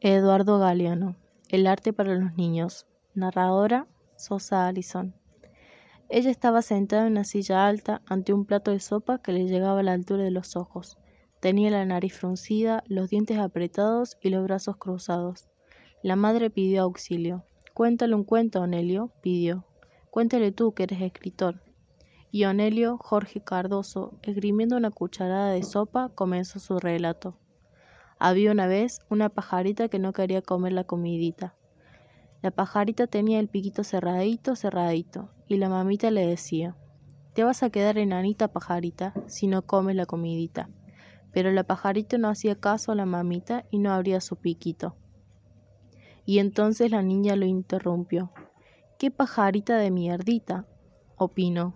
Eduardo Galeano. El arte para los niños. Narradora Sosa Allison. Ella estaba sentada en una silla alta ante un plato de sopa que le llegaba a la altura de los ojos. Tenía la nariz fruncida, los dientes apretados y los brazos cruzados. La madre pidió auxilio. Cuéntale un cuento, Onelio, pidió. Cuéntale tú, que eres escritor. Y Onelio Jorge Cardoso, esgrimiendo una cucharada de sopa, comenzó su relato. Había una vez una pajarita que no quería comer la comidita. La pajarita tenía el piquito cerradito, cerradito, y la mamita le decía, te vas a quedar enanita pajarita si no comes la comidita. Pero la pajarita no hacía caso a la mamita y no abría su piquito. Y entonces la niña lo interrumpió. ¿Qué pajarita de mierdita? opinó.